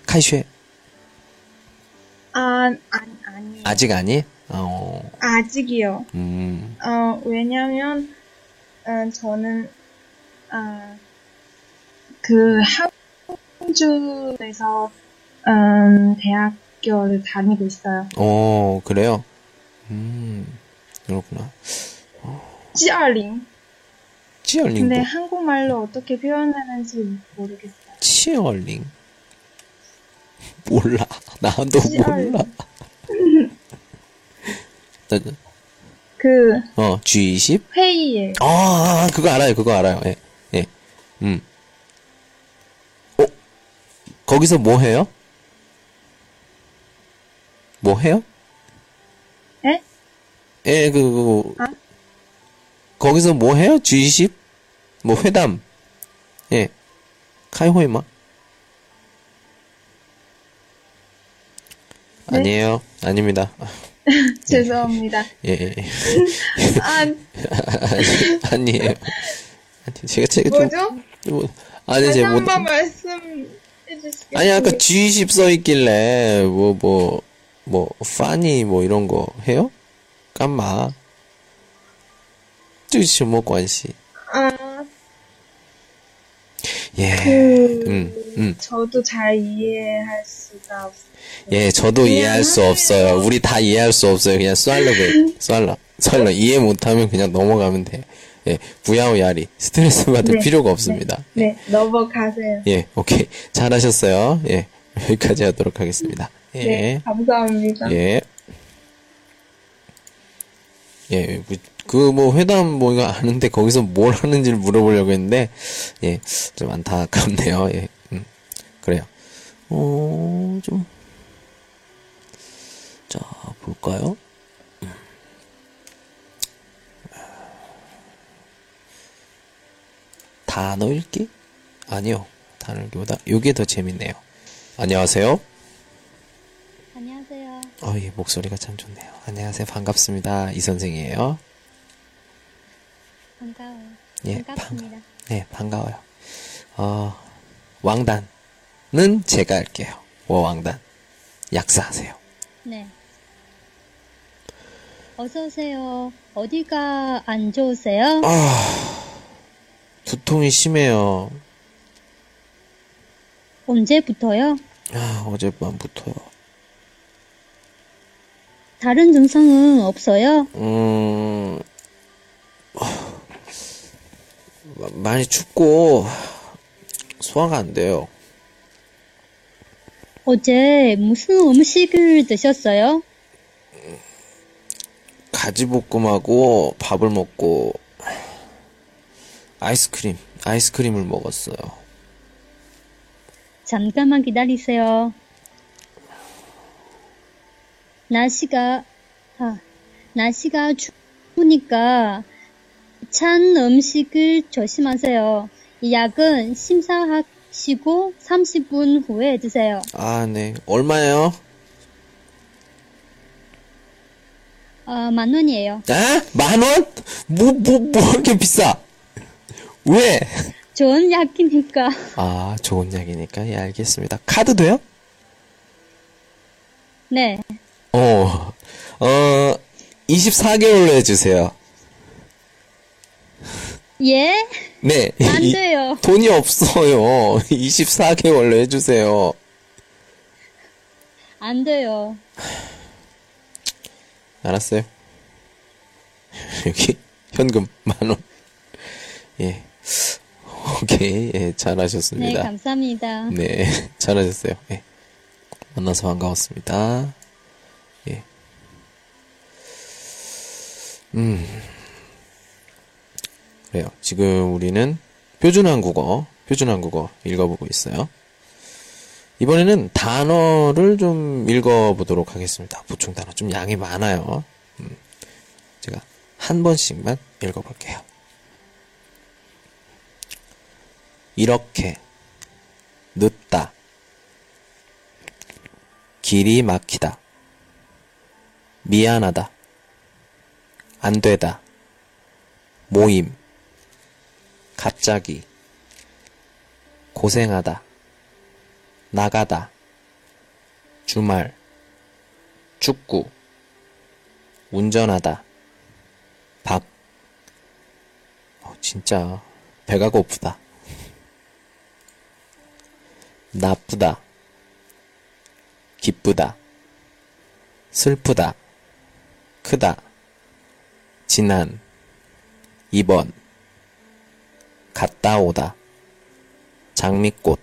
카이쉐. 아, 아니, 아니에요. 아직 아니? 어, 아직이요. 음, 어, 왜냐면, 어, 저는, 어, 그, 항주에서, 음, 대학교를 다니고 있어요. 어, 그래요? 음, 그렇구나. 찌얼링. 치얼링. 근데 뭐, 한국말로 어떻게 표현하는지 모르겠어요. 치얼링. 몰라. 나도 치얼링. 몰라. 나- 그, 어, G20? 회의에, 아, 아, 그거 알아요. 그거 알아요. 예, 예. 음. 어? 거기서 뭐 해요? 뭐 해요? 에? 예, 그, 그, 아? 거기서 뭐 해요? G20? 뭐 회담? 예. 카이호이마? 네? 아니에요. 아닙니다. 죄송합니다. 예, 예. 예. 아, 아니, 아니에요. 아니, 제가, 제가 좀, 뭐죠? 뭐, 아니, 제가 뭐, 한번 말씀해 주시겠어요? 아니, 아까 G20 써 있길래, 뭐, 뭐, 뭐, 파니, 뭐, 이런 거 해요? 깜마. 这什么关系? 아, 예, 그, 음, 음. 저도 잘 이해할 수가 없어요. 예, 저도 이해할 수 없어요. 우리 다 이해할 수 없어요. 그냥 쏠러, 그, 쏠러. 쏠러. 이해 못하면 그냥 넘어가면 돼. 예, 부야오야리. 스트레스 받을 네, 필요가 없습니다. 네, 넘어가세요. 예, 오케이. 잘하셨어요. 예, 여기까지 하도록 하겠습니다. 예. 네, 감사합니다. 예. 예, 그 뭐 회담 뭐 이거 아는데 거기서 뭘 하는지를 물어보려고 했는데 예, 좀 안타깝네요. 예, 음, 그래요. 어, 좀, 자 볼까요? 음. 단어 읽기? 아니요, 단어 읽기보다 요게 더 재밌네요. 안녕하세요. 안녕하세요. 어, 예, 목소리가 참 좋네요. 안녕하세요. 반갑습니다. 이 선생이에요. 반가워요. 예, 반갑습니다. 네, 반가워요. 어, 왕단은 제가 할게요. 워왕단. 약사하세요. 네. 어서 오세요. 어디가 안 좋으세요? 두통이 심해요. 언제부터요? 아, 어젯밤부터요. 다른 증상은 없어요? 음, 아, 마- 많이 춥고, 소화가 안 돼요. 어제 무슨 음식을 드셨어요? 가지볶음하고 밥을 먹고, 아이스크림, 아이스크림을 먹었어요. 잠깐만 기다리세요. 날씨가 아, 날씨가 추우니까 찬 음식을 조심하세요. 이 약은 심사하시고 30분 후에 드세요. 아, 네. 얼마예요? 어, 만 원이에요. 아? 만 원? 뭐, 뭐, 뭐 이렇게 비싸? 왜? 좋은 약이니까. 아, 좋은 약이니까. 예, 알겠습니다. 카드 돼요? 네. 어, 어, 24개월로 해주세요. 예? 네. 안 이- 돼요. 돈이 없어요. 24개월로 해주세요. 안 돼요. 알았어요. 여기, 현금 만 원. 예. 오케이. 예, 네, 잘하셨습니다. 감사합니다. 네, 잘하셨어요. 예. 만나서 반가웠습니다. 예. 음. 그래요. 지금 우리는 표준 한국어, 표준 한국어 읽어보고 있어요. 이번에는 단어를 좀 읽어보도록 하겠습니다. 보충 단어 좀 양이 많아요. 음. 제가 한 번씩만 읽어볼게요. 이렇게, 늦다, 길이 막히다, 미안하다, 안 되다, 모임, 갑자기, 고생하다, 나가다, 주말, 축구, 운전하다, 박, 어, 진짜 배가 고프다. 나쁘다, 기쁘다, 슬프다, 크다, 지난, 이번, 갔다 오다, 장미꽃,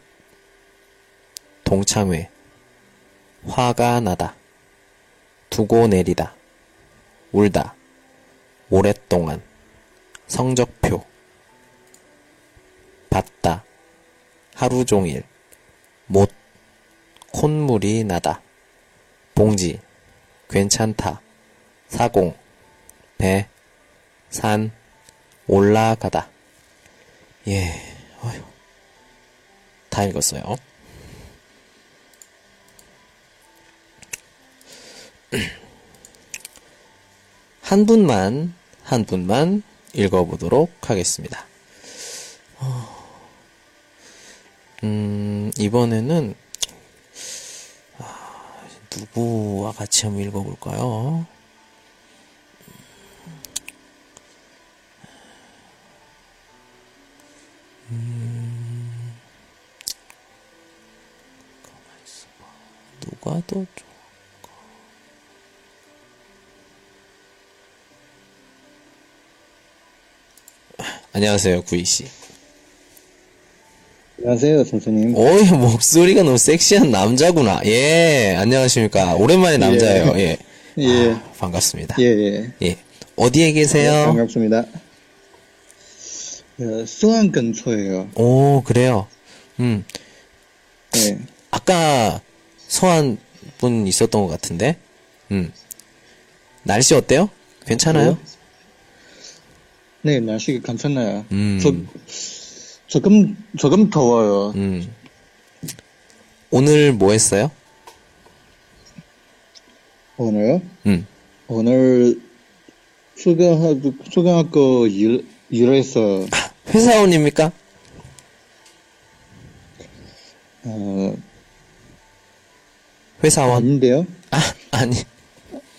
동창회, 화가 나다, 두고 내리다, 울다, 오랫동안, 성적표, 받다, 하루 종일, 못, 콧물이 나다, 봉지, 괜찮다, 사공, 배, 산, 올라가다. 예, 어휴. 다 읽었어요. 한 분만, 한 분만 읽어보도록 하겠습니다. 어, 음, 이번에는, 아, 누구와 같이 한번 읽어볼까요? 음, 있어봐. 누가 더 좋을까? 안녕하세요, 구이씨. 안녕하세요, 선생님. 어이, 목소리가 너무 섹시한 남자구나. 예, 안녕하십니까. 오랜만에 남자예요. 예. 예, 아, 반갑습니다. 예, 예. 예. 어디에 계세요? 네, 반갑습니다. 어, 수원 근처예요. 오, 그래요. 음, 네. 아까 소환 분 있었던 것 같은데? 음. 날씨 어때요? 괜찮아요? 네, 날씨가 괜찮아요. 음. 저, 조금, 조금 더워요. 음. 오늘 뭐 했어요? 오늘요? 음. 오늘 수강하고, 수강하고 일, 일했어요. 회사원입니까? 어, 회사원? 아닌데요? 아, 아니.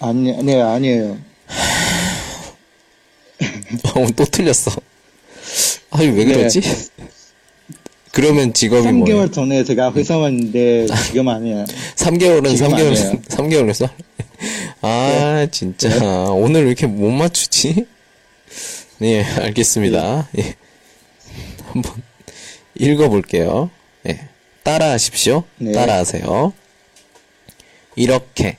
아니, 네, 아니에요. 어, 또 틀렸어. 아니, 왜 네. 그러지? 그러면 직업이 뭐예요? 3개월 전에 제가 회사원인데 지금 아니에요. 3개월은 지금 3개월, 아니에요. 3개월에서? 아, 진짜. 오늘 왜 이렇게 못 맞추지? 네, 알겠습니다. 예. 한번 읽어볼게요. 예. 따라하십시오. 네. 따라하세요. 이렇게.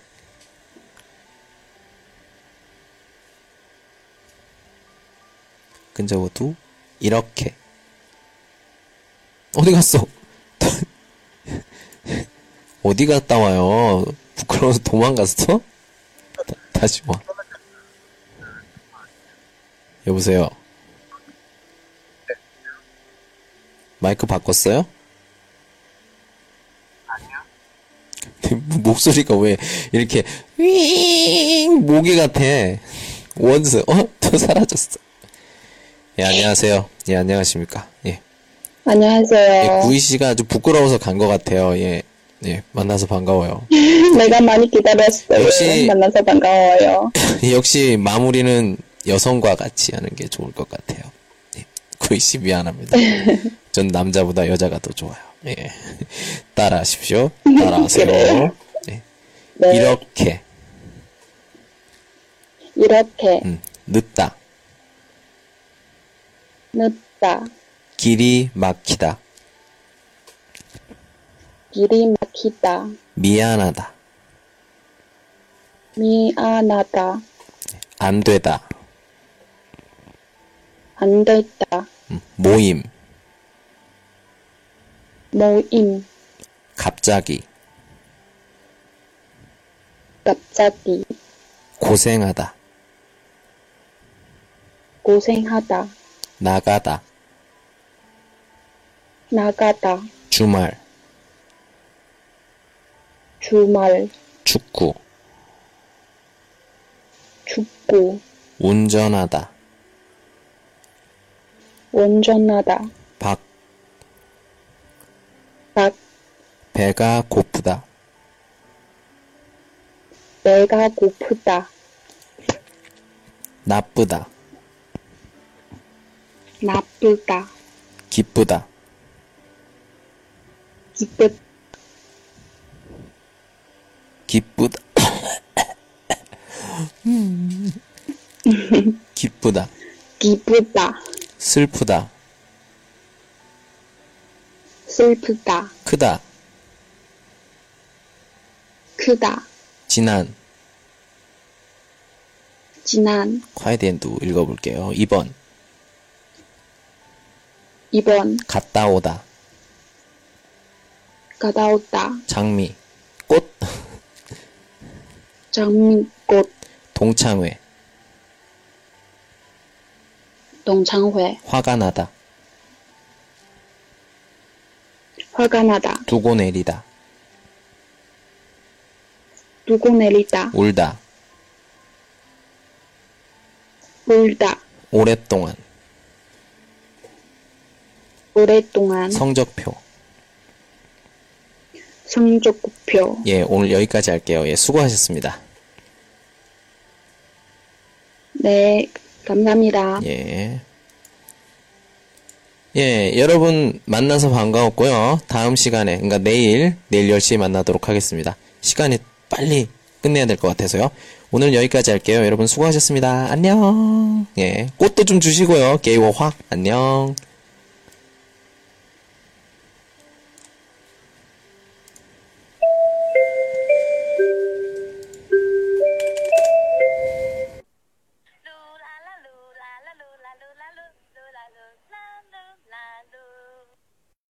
근저우두 이렇게. 어디 갔어? 어디 갔다 와요? 부끄러워서 도망갔어? 다- 다시 와. 여보세요. 마이크 바꿨어요? 목소리가 왜 이렇게 윙 모기 같아? 원스 어? 또 사라졌어. 예 안녕하세요. 예 안녕하십니까. 예. 예 안녕하세요. 구이 씨가 아주 부끄러워서 간 것 같아요. 예. 예 만나서 반가워요. 내가 많이 기다렸어요. 역시- 만나서 반가워요. 역시 마무리는 여성과 같이 하는 게 좋을 것 같아요. 예. 구이 씨 미안합니다. 전 남자보다 여자가 더 좋아요. 예. 따라하십시오. 따라하세요. 예. 네. 이렇게 이렇게 음, 늦다. 늦다. 길이 막히다. 길이 막히다. 미안하다. 미안하다. 안 되다. 안 됐다. 음, 모임. 모임. 갑자기. 갑자기. 고생하다. 고생하다. 나가다. 나가다. 주말. 주말. 축구. 축구. 운전하다. 운전하다. 박. 박. 배가 고프다. 배가 고프다. 나쁘다. 나쁘다. 기쁘다. 기쁘, 기쁘다. 기쁘다. 기쁘다. 슬프다. 슬프다. 크다. 크다. 지난. 지난. 화이덴도 읽어볼게요. 2번. 2번. 갔다 오다. 가다 오다. 장미. 꽃. 장미꽃. 동창회. 동창회. 화가 나다. 화가 나다. 두고 내리다. 두고 내리다. 울다. 울다. 오랫동안. 오랫동안. 성적표. 성적표. 예, 오늘 여기까지 할게요. 예, 수고하셨습니다. 네, 감사합니다. 예. 예, 여러분 만나서 반가웠고요. 다음 시간에, 그러니까 내일, 내일 10시에 만나도록 하겠습니다. 시간이 빨리 끝내야 될 것 같아서요. 오늘 여기까지 할게요. 여러분 수고하셨습니다. 안녕. 예, 꽃도 좀 주시고요. 게이워 화. 안녕.